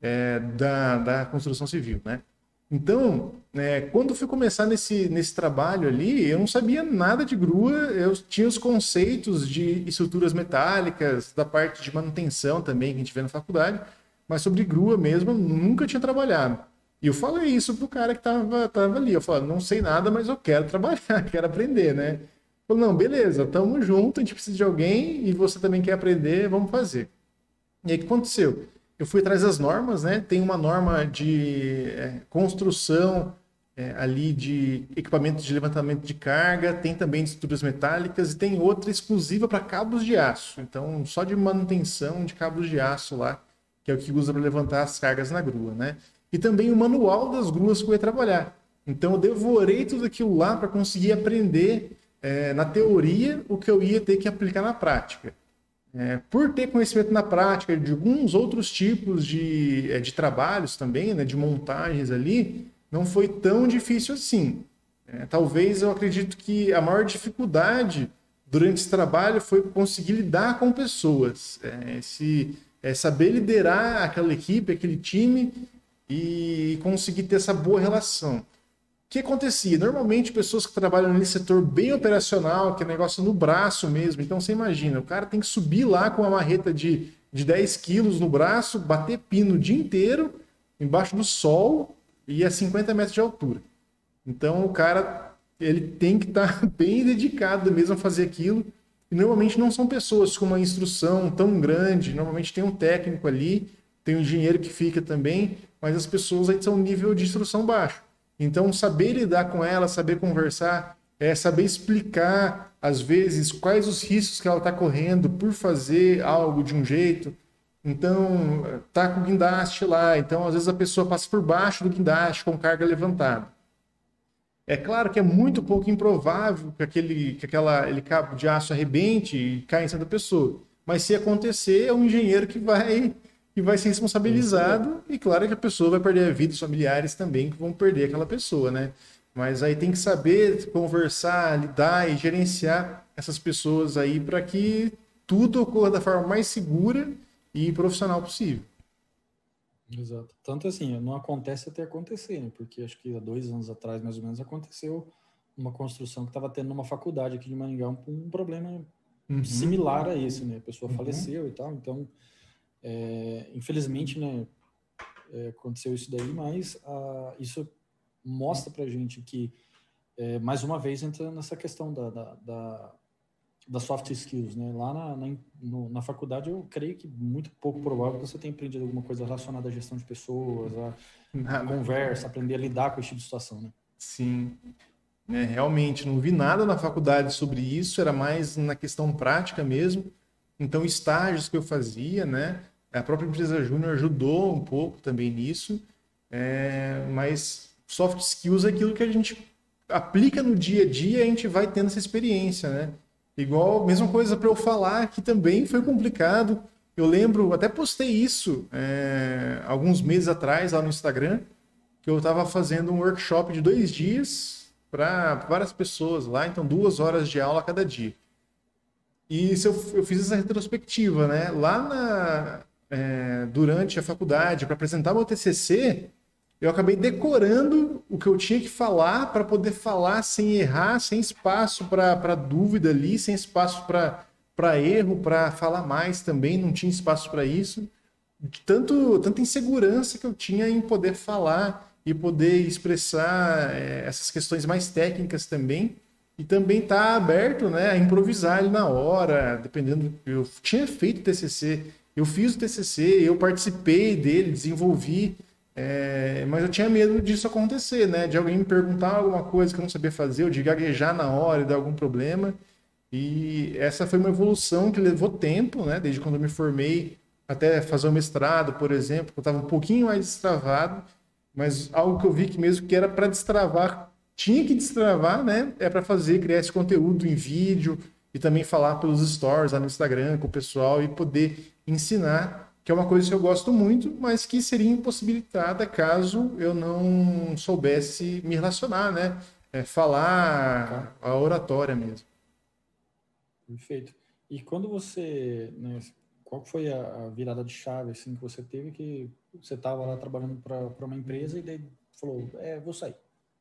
é, da, da construção civil, né? Então, é, quando fui começar nesse, nesse trabalho ali, eu não sabia nada de grua, eu tinha os conceitos de estruturas metálicas, da parte de manutenção também que a gente vê na faculdade, mas sobre grua mesmo eu nunca tinha trabalhado. E eu falei isso pro cara que tava, tava ali. Eu falei, não sei nada, mas eu quero trabalhar, [laughs] quero aprender, né? Falei, não, beleza, tamo junto, a gente precisa de alguém e você também quer aprender, vamos fazer. E aí o que aconteceu? Eu fui atrás das normas, né? Tem uma norma de é, construção é, ali de equipamentos de levantamento de carga, tem também de estruturas metálicas e tem outra exclusiva para cabos de aço. Então, só de manutenção de cabos de aço lá, que é o que usa para levantar as cargas na grua, né? e também o manual das gruas que eu ia trabalhar. Então eu devorei tudo aquilo lá para conseguir aprender é, na teoria o que eu ia ter que aplicar na prática. É, por ter conhecimento na prática de alguns outros tipos de, é, de trabalhos também, né, de montagens ali, não foi tão difícil assim. É, talvez eu acredito que a maior dificuldade durante esse trabalho foi conseguir lidar com pessoas, é, é, saber liderar aquela equipe, aquele time e conseguir ter essa boa relação. Que acontecia? Normalmente, pessoas que trabalham nesse setor bem operacional, que é negócio no braço mesmo. Então, você imagina, o cara tem que subir lá com uma marreta de, de 10 quilos no braço, bater pino o dia inteiro, embaixo do sol e a 50 metros de altura. Então, o cara ele tem que estar tá [laughs] bem dedicado mesmo a fazer aquilo. E normalmente não são pessoas com uma instrução tão grande, normalmente tem um técnico ali, tem um engenheiro que fica também, mas as pessoas aí são nível de instrução baixo. Então, saber lidar com ela, saber conversar, é saber explicar, às vezes, quais os riscos que ela está correndo por fazer algo de um jeito. Então, tá com o guindaste lá. Então, às vezes, a pessoa passa por baixo do guindaste com carga levantada. É claro que é muito pouco improvável que aquele, que aquela, aquele cabo de aço arrebente e caia em cima da pessoa. Mas se acontecer, é um engenheiro que vai que vai ser responsabilizado e claro que a pessoa vai perder a vida, os familiares também que vão perder aquela pessoa, né? Mas aí tem que saber conversar, lidar e gerenciar essas pessoas aí para que tudo ocorra da forma mais segura e profissional possível. Exato. Tanto assim, não acontece até acontecer, né? Porque acho que há dois anos atrás, mais ou menos, aconteceu uma construção que estava tendo numa faculdade aqui de Maringá um, um problema uhum. similar a esse, né? A pessoa uhum. faleceu e tal, então, é, infelizmente, né? É, aconteceu isso daí, mas a, isso mostra pra gente que, é, mais uma vez, entra nessa questão da, da, da das soft skills, né? Lá na, na, no, na, faculdade eu creio que muito pouco provável que você tenha aprendido alguma coisa relacionada à gestão de pessoas, a, a conversa, aprender a lidar com esse tipo de situação, né? Sim. É, realmente, não vi nada na faculdade sobre isso, era mais na questão prática mesmo. Então, estágios que eu fazia, né? A própria empresa Júnior ajudou um pouco também nisso, é, mas soft skills é aquilo que a gente aplica no dia a dia e a gente vai tendo essa experiência, né? Igual, mesma coisa para eu falar, que também foi complicado. Eu lembro, até postei isso é, alguns meses atrás lá no Instagram, que eu estava fazendo um workshop de dois dias para várias pessoas lá, então duas horas de aula cada dia. E isso eu, eu fiz essa retrospectiva, né? Lá na, é, durante a faculdade, para apresentar meu TCC, eu acabei decorando o que eu tinha que falar para poder falar sem errar, sem espaço para dúvida ali, sem espaço para erro, para falar mais também, não tinha espaço para isso. Tanto, tanta insegurança que eu tinha em poder falar e poder expressar é, essas questões mais técnicas também. E também tá aberto né, a improvisar ali na hora, dependendo. Eu tinha feito TCC, eu fiz o TCC, eu participei dele, desenvolvi é, mas eu tinha medo disso acontecer, né? De alguém me perguntar alguma coisa que eu não sabia fazer, ou de gaguejar na hora e dar algum problema. E essa foi uma evolução que levou tempo, né? Desde quando eu me formei até fazer o mestrado, por exemplo, eu estava um pouquinho mais destravado, mas algo que eu vi que mesmo que era para destravar, tinha que destravar, né? É para fazer, criar esse conteúdo em vídeo e também falar pelos stories lá no Instagram com o pessoal e poder ensinar que é uma coisa que eu gosto muito, mas que seria impossibilitada caso eu não soubesse me relacionar, né? É, falar a oratória mesmo. Perfeito. E quando você, né, qual foi a, virada de chave assim que você teve que você estava lá trabalhando para uma empresa e daí falou, é, vou sair.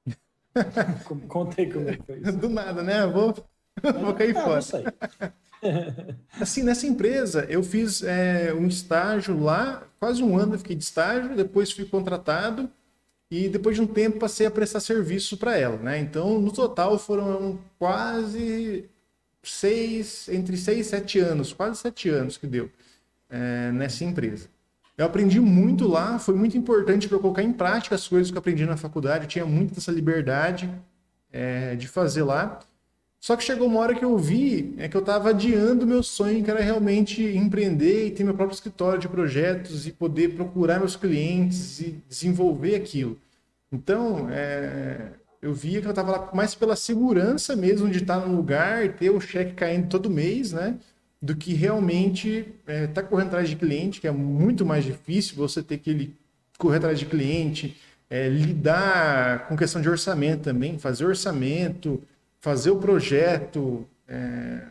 [laughs] Contei como é foi isso. Do nada, né? Vou, vou cair fora. Vou sair. Assim, nessa empresa, eu fiz é, um estágio lá, quase um ano eu fiquei de estágio, depois fui contratado e depois de um tempo passei a prestar serviço para ela, né? Então, no total foram quase seis, entre seis e sete anos, quase sete anos que deu é, nessa empresa. Eu aprendi muito lá, foi muito importante para eu colocar em prática as coisas que eu aprendi na faculdade, eu tinha muita essa liberdade é, de fazer lá. Só que chegou uma hora que eu vi é que eu estava adiando meu sonho, que era realmente empreender e ter meu próprio escritório de projetos e poder procurar meus clientes e desenvolver aquilo. Então, é, eu via que eu estava lá mais pela segurança mesmo de estar no lugar, ter o cheque caindo todo mês, né? Do que realmente estar é, tá correndo atrás de cliente, que é muito mais difícil você ter que correr atrás de cliente, é, lidar com questão de orçamento também, fazer orçamento, fazer o projeto, é,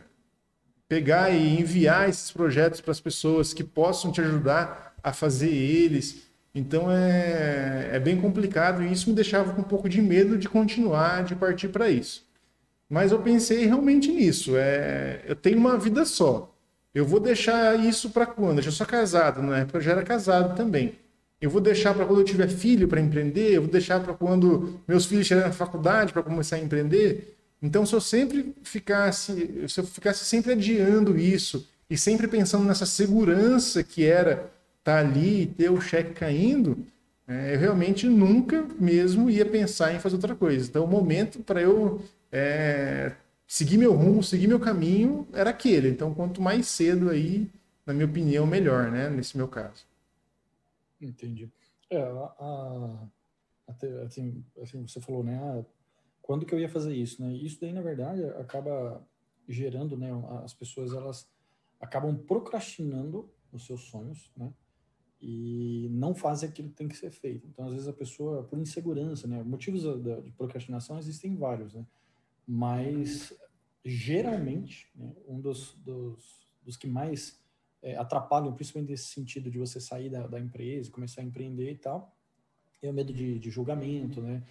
pegar e enviar esses projetos para as pessoas que possam te ajudar a fazer eles. Então é, é bem complicado e isso me deixava com um pouco de medo de continuar, de partir para isso. Mas eu pensei realmente nisso. É, eu tenho uma vida só. Eu vou deixar isso para quando? Eu já sou casado, na época eu já era casado também. Eu vou deixar para quando eu tiver filho para empreender, eu vou deixar para quando meus filhos estiverem na faculdade para começar a empreender. Então, se eu sempre ficasse, se eu ficasse sempre adiando isso e sempre pensando nessa segurança que era estar tá ali e ter o cheque caindo, é, eu realmente nunca mesmo ia pensar em fazer outra coisa. Então, o momento para eu é, seguir meu rumo, seguir meu caminho, era aquele. Então, quanto mais cedo aí, na minha opinião, melhor, né? Nesse meu caso. Entendi. É, a, a, até, assim, assim, você falou, né? Quando que eu ia fazer isso, né? Isso daí, na verdade, acaba gerando, né? As pessoas, elas acabam procrastinando os seus sonhos, né? E não fazem aquilo que tem que ser feito. Então, às vezes, a pessoa, por insegurança, né? Motivos de procrastinação existem vários, né? Mas, geralmente, né? um dos, dos, dos que mais é, atrapalham, principalmente nesse sentido de você sair da, da empresa, começar a empreender e tal, é o medo de, de julgamento, né?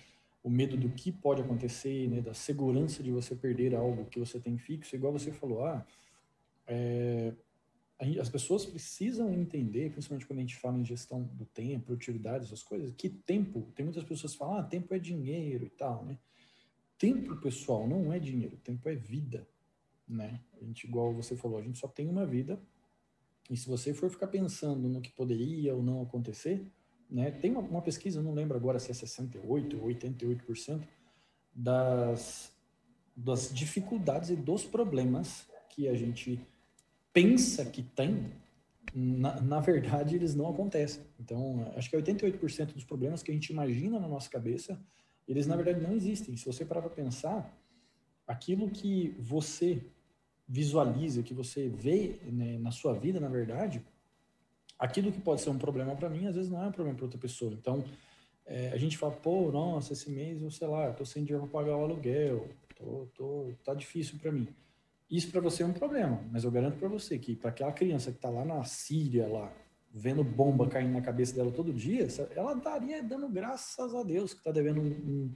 O medo do que pode acontecer, né, da segurança de você perder algo que você tem fixo, igual você falou, ah, é, as pessoas precisam entender, principalmente quando a gente fala em gestão do tempo, produtividade, essas coisas, que tempo, tem muitas pessoas que falam, ah, tempo é dinheiro e tal, né? Tempo, pessoal, não é dinheiro, tempo é vida, né? A gente, igual você falou, a gente só tem uma vida, e se você for ficar pensando no que poderia ou não acontecer, né? Tem uma, uma pesquisa, não lembro agora se é 68 ou 88% das, das dificuldades e dos problemas que a gente pensa que tem, na, na verdade, eles não acontecem. Então, acho que 88% dos problemas que a gente imagina na nossa cabeça, eles na verdade não existem. Se você parar para pensar, aquilo que você visualiza, que você vê né, na sua vida, na verdade, aquilo que pode ser um problema para mim, às vezes não é um problema para outra pessoa. Então, é, a gente fala, pô, nossa, esse mês eu sei lá, eu tô sem dinheiro para pagar o aluguel, tô, tô, tá difícil para mim. Isso para você é um problema, mas eu garanto para você que para aquela criança que está lá na Síria, lá, vendo bomba caindo na cabeça dela todo dia, ela estaria dando graças a Deus que está devendo um,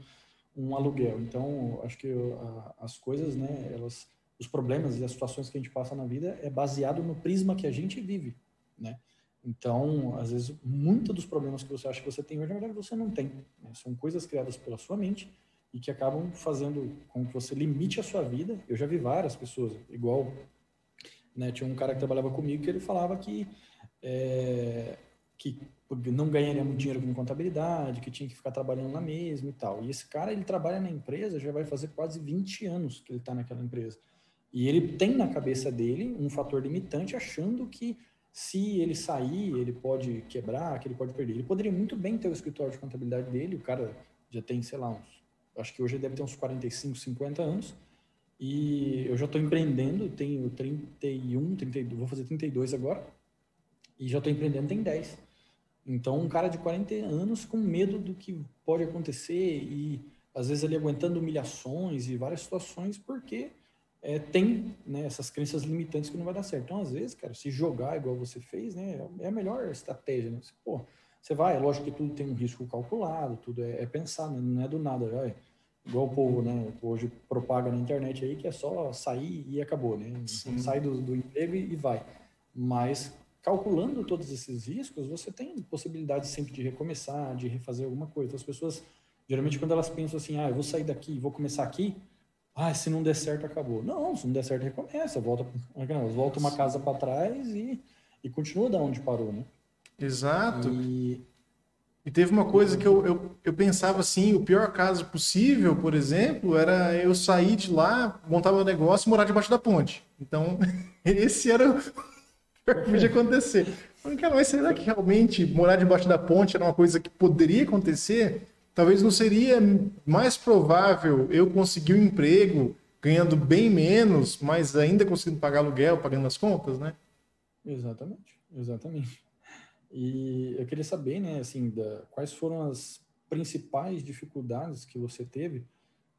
um, um, aluguel. Então, acho que a, as coisas, né, elas, os problemas e as situações que a gente passa na vida é baseado no prisma que a gente vive, né? Então, às vezes, muitos dos problemas que você acha que você tem hoje, na verdade, você não tem. Né? São coisas criadas pela sua mente e que acabam fazendo com que você limite a sua vida. Eu já vi várias pessoas, igual, né, tinha um cara que trabalhava comigo que ele falava que, é, que não ganharia muito dinheiro com contabilidade, que tinha que ficar trabalhando na mesma e tal. E esse cara, ele trabalha na empresa, já vai fazer quase 20 anos que ele está naquela empresa. E ele tem na cabeça dele um fator limitante achando que se ele sair, ele pode quebrar, que ele pode perder. Ele poderia muito bem ter o escritório de contabilidade dele, o cara já tem, sei lá, uns, acho que hoje deve ter uns 45, 50 anos, e eu já estou empreendendo, tenho 31, 32, vou fazer 32 agora, e já estou empreendendo tem 10. Então, um cara de 40 anos com medo do que pode acontecer e às vezes ele aguentando humilhações e várias situações porque é, tem né, essas crenças limitantes que não vai dar certo. Então, às vezes, cara, se jogar igual você fez, né, é a melhor estratégia. Né? Você, pô, você vai, é lógico que tudo tem um risco calculado, tudo é, é pensar, né? não é do nada, já é. Igual o povo, né, hoje propaga na internet aí que é só sair e acabou, né? Sim. Sai do, do emprego e, vai. Mas calculando todos esses riscos, você tem possibilidade sempre de recomeçar, de refazer alguma coisa. Então, as pessoas, geralmente, quando elas pensam assim, ah, eu vou sair daqui vou começar aqui, ah, se não der certo, acabou. Não, se não der certo, recomeça, volta, volta uma casa para trás e, e continua da onde parou, né? Exato. E, e teve uma coisa que eu, eu, eu pensava assim, o pior caso possível, por exemplo, era eu sair de lá, montar meu negócio e morar debaixo da ponte. Então, [laughs] esse era o que podia acontecer. Mas será que realmente morar debaixo da ponte era uma coisa que poderia acontecer? Talvez não seria mais provável eu conseguir um emprego ganhando bem menos, mas ainda conseguindo pagar aluguel, pagando as contas, né? Exatamente, exatamente. E eu queria saber, né, assim, da, quais foram as principais dificuldades que você teve,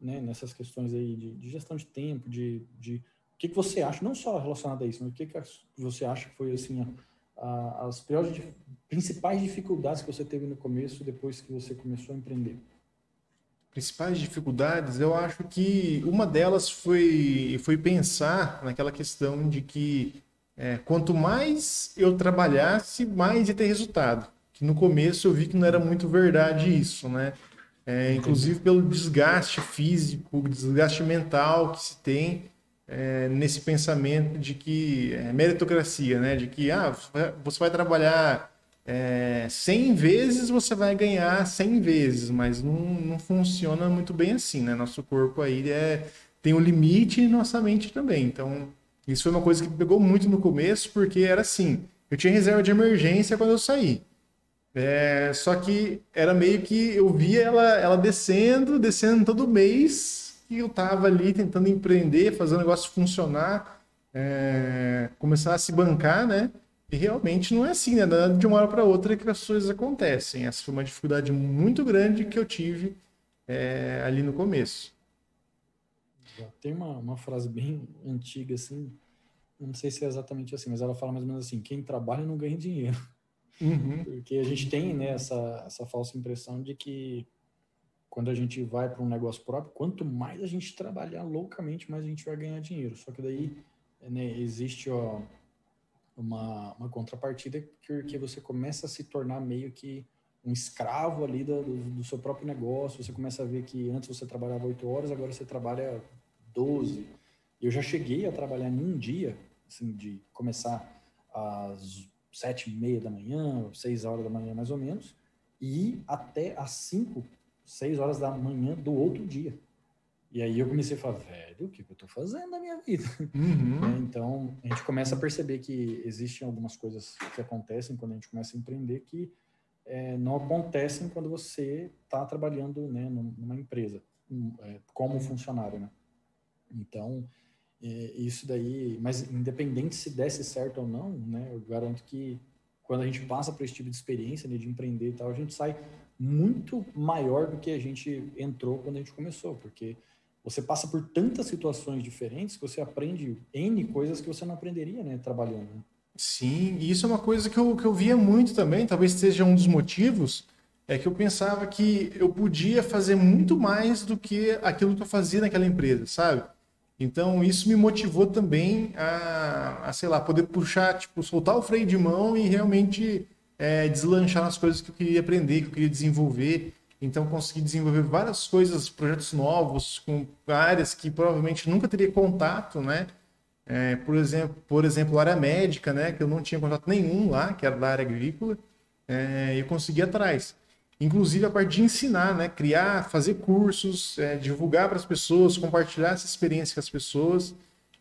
né, nessas questões aí de, de gestão de tempo, de, de o que, que você acha, não só relacionado a isso, mas o que, que você acha que foi, assim, as piores, principais dificuldades que você teve no começo, depois que você começou a empreender? Principais dificuldades, eu acho que uma delas foi, foi pensar naquela questão de que é, quanto mais eu trabalhasse, mais ia ter resultado. Que no começo eu vi que não era muito verdade isso, né? É, inclusive pelo desgaste físico, desgaste mental que se tem é, nesse pensamento de que é, meritocracia, né? De que ah, você vai trabalhar é, 100 vezes, você vai ganhar 100 vezes, mas não, não funciona muito bem assim, né? Nosso corpo aí é, tem um limite e nossa mente também. Então, isso foi uma coisa que pegou muito no começo, porque era assim, eu tinha reserva de emergência quando eu saí. É, só que era meio que eu via ela, ela descendo, descendo todo mês, e eu tava ali tentando empreender, fazer o negócio funcionar, é, começar a se bancar, né? E realmente não é assim, né? De uma hora para outra que as coisas acontecem. Essa foi uma dificuldade muito grande que eu tive é, ali no começo. Tem uma, uma frase bem antiga, assim, não sei se é exatamente assim, mas ela fala mais ou menos assim: quem trabalha não ganha dinheiro. Uhum. Porque a gente tem né, essa, essa falsa impressão de que quando a gente vai para um negócio próprio, quanto mais a gente trabalhar loucamente, mais a gente vai ganhar dinheiro. Só que daí né, existe ó, uma, uma contrapartida que, que você começa a se tornar meio que um escravo ali do, do, seu próprio negócio. Você começa a ver que antes você trabalhava oito horas, agora você trabalha 12. Eu já cheguei a trabalhar em um dia, assim, de começar às sete e meia da manhã, seis horas da manhã mais ou menos, e ir até às cinco, seis horas da manhã do outro dia. E aí eu comecei a falar, velho, o que eu estou fazendo na minha vida? Uhum. [laughs] É, então, a gente começa a perceber que existem algumas coisas que acontecem quando a gente começa a empreender que é, não acontecem quando você está trabalhando né, numa empresa, é, como funcionário, né? Então, é, isso daí, mas independente se desse certo ou não, né, eu garanto que quando a gente passa por esse tipo de experiência né, de empreender e tal, a gente sai muito maior do que a gente entrou quando a gente começou, porque você passa por tantas situações diferentes que você aprende N coisas que você não aprenderia, né, trabalhando. Né? Sim, e isso é uma coisa que eu, que eu via muito também, talvez seja um dos motivos, é que eu pensava que eu podia fazer muito mais do que aquilo que eu fazia naquela empresa, sabe? Então, isso me motivou também a, a, sei lá, poder puxar, tipo, soltar o freio de mão e realmente é, deslanchar nas coisas que eu queria aprender, que eu queria desenvolver. Então, consegui desenvolver várias coisas, projetos novos, com áreas que provavelmente nunca teria contato, né? É, por exemplo, por exemplo, área médica, né? Que eu não tinha contato nenhum lá, que era da área agrícola, é, eu consegui atrás inclusive a parte de ensinar, né? Criar, fazer cursos, é, divulgar para as pessoas, compartilhar essa experiência com as pessoas.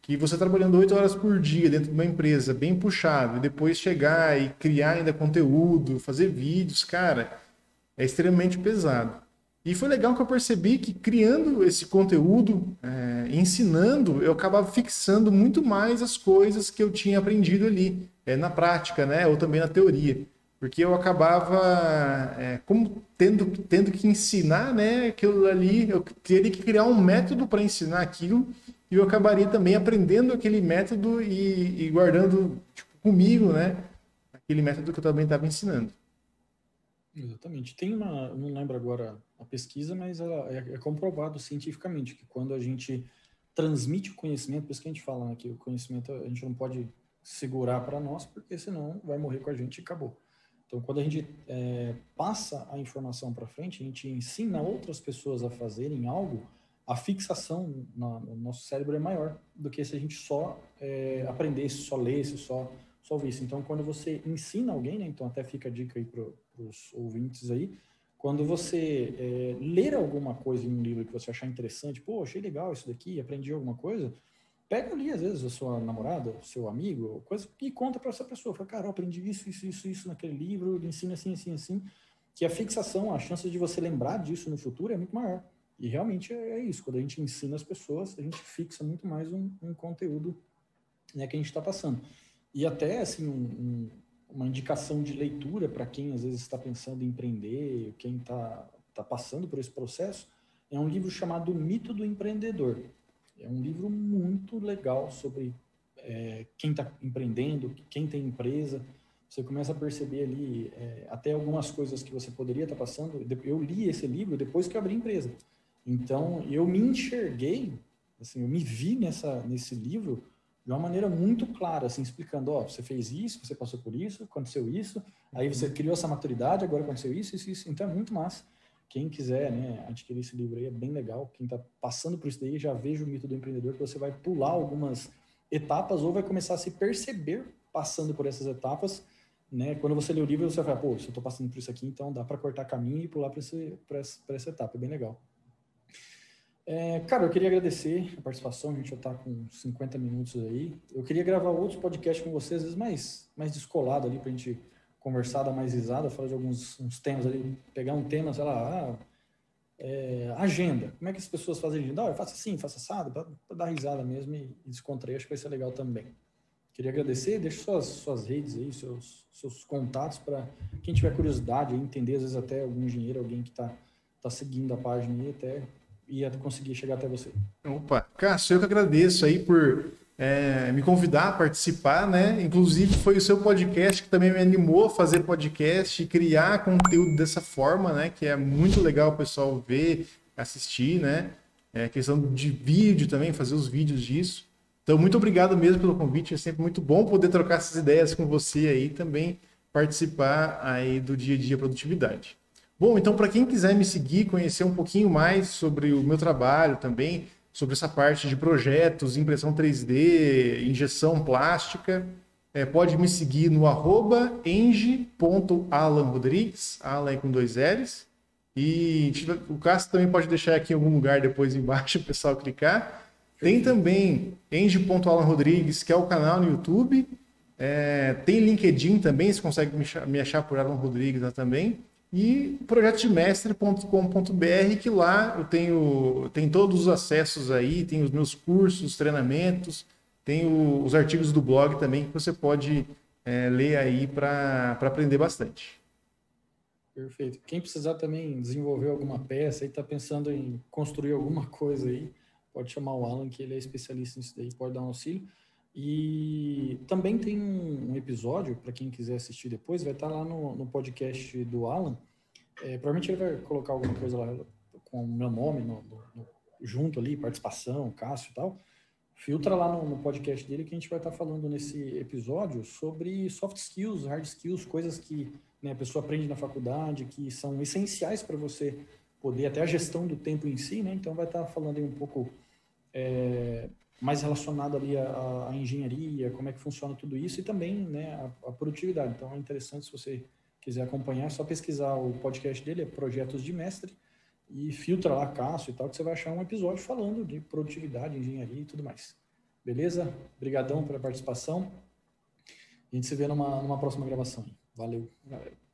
Que você trabalhando oito horas por dia dentro de uma empresa bem puxado, e depois chegar e criar ainda conteúdo, fazer vídeos, cara, é extremamente pesado. E foi legal que eu percebi que criando esse conteúdo, é, ensinando, eu acabava fixando muito mais as coisas que eu tinha aprendido ali, é, na prática, né? Ou também na teoria porque eu acabava é, como tendo, tendo que ensinar né, aquilo ali, eu teria que criar um método para ensinar aquilo e eu acabaria também aprendendo aquele método e, e guardando tipo, comigo né, aquele método que eu também estava ensinando. Exatamente. Tem uma, não lembro agora a pesquisa, mas ela é, é, comprovado cientificamente que quando a gente transmite o conhecimento, por isso que a gente fala né, que o conhecimento a gente não pode segurar para nós, porque senão vai morrer com a gente e acabou. Então, quando a gente é, passa a informação para frente, a gente ensina outras pessoas a fazerem algo, a fixação na, no nosso cérebro é maior do que se a gente só é, aprendesse, só lesse, só, só ouvisse. Então, quando você ensina alguém, né, então até fica a dica aí para os ouvintes aí, quando você é, ler alguma coisa em um livro que você achar interessante, pô, achei legal isso daqui, aprendi alguma coisa, pega ali, às vezes, a sua namorada, seu amigo, coisa, e conta para essa pessoa. Fala, cara, eu aprendi isso, isso, isso, isso naquele livro, ele ensina assim, assim, assim. Que a fixação, a chance de você lembrar disso no futuro é muito maior. E realmente é, é isso. Quando a gente ensina as pessoas, a gente fixa muito mais um, um conteúdo né, que a gente está passando. E até, assim, um, um, uma indicação de leitura para quem, às vezes, está pensando em empreender, quem está tá passando por esse processo, é um livro chamado Mito do Empreendedor é um livro muito legal sobre é, quem está empreendendo, quem tem empresa. Você começa a perceber ali é, até algumas coisas que você poderia estar tá passando. Eu li esse livro depois que abri a empresa. Então, eu me enxerguei, assim, eu me vi nessa, nesse livro de uma maneira muito clara, assim, explicando, ó, você fez isso, você passou por isso, aconteceu isso, aí você criou essa maturidade, agora aconteceu isso, isso, isso. Então, é muito massa. Quem quiser né, adquirir esse livro aí é bem legal. Quem está passando por isso daí já veja o mito do empreendedor, que você vai pular algumas etapas ou vai começar a se perceber passando por essas etapas. Né? Quando você lê o livro, você vai pô, se eu estou passando por isso aqui, então dá para cortar caminho e pular para essa etapa. É bem legal. É, cara, eu queria agradecer a participação, a gente já está com 50 minutos aí. Eu queria gravar outros podcasts com vocês, às vezes mais, mais descolado ali, para a gente conversar, dar mais risada, falar de alguns uns temas ali, pegar um tema, sei lá, ah, é, agenda. Como é que as pessoas fazem agenda? Ah, eu faço assim, faço assado, para dar risada mesmo e, e descontrair, acho que vai ser legal também. Queria agradecer, deixa suas, suas redes aí, seus, seus contatos para quem tiver curiosidade, entender, às vezes até algum engenheiro, alguém que está tá seguindo a página aí, até ia conseguir chegar até você. Opa, Cássio, eu que agradeço aí por é, me convidar a participar, né? Inclusive foi o seu podcast que também me animou a fazer podcast e criar conteúdo dessa forma, né? Que é muito legal o pessoal ver, assistir, né? É questão de vídeo também, fazer os vídeos disso. Então, muito obrigado mesmo pelo convite. É sempre muito bom poder trocar essas ideias com você aí também participar aí do dia a dia produtividade. Bom, então para quem quiser me seguir, conhecer um pouquinho mais sobre o meu trabalho também, sobre essa parte de projetos, impressão 3D, injeção plástica, é, pode me seguir no arroba eng.alanrodrigues, Alan com dois L's. E o Cássio também pode deixar aqui em algum lugar depois embaixo [laughs] o pessoal clicar. Tem também eng.alanrodrigues, que é o canal no YouTube. É, tem LinkedIn também, você consegue me achar por Alan Rodrigues lá também. E projetodemestre.com.br, que lá eu tenho tem todos os acessos aí, tem os meus cursos, treinamentos, tem o, os artigos do blog também que você pode é, ler aí para aprender bastante. Perfeito. Quem precisar também desenvolver alguma peça e está pensando em construir alguma coisa aí, pode chamar o Alan, que ele é especialista nisso daí, pode dar um auxílio. E também tem um, episódio, para quem quiser assistir depois, vai estar tá lá no, no podcast do Alan. É, provavelmente ele vai colocar alguma coisa lá com o meu nome no, no, junto ali, participação, Cássio e tal. Filtra lá no, podcast dele que a gente vai estar tá falando nesse episódio sobre soft skills, hard skills, coisas que né, a pessoa aprende na faculdade, que são essenciais para você poder, até a gestão do tempo em si, né? Então vai estar tá falando aí um pouco é, mais relacionado ali à, engenharia, como é que funciona tudo isso e também né, a, a, produtividade. Então é interessante se você quiser acompanhar, é só pesquisar o podcast dele, é Projetos de Mestre, e filtra lá Cássio e tal, que você vai achar um episódio falando de produtividade, engenharia e tudo mais. Beleza? Obrigadão pela participação. A gente se vê numa, numa próxima gravação. Valeu, galera.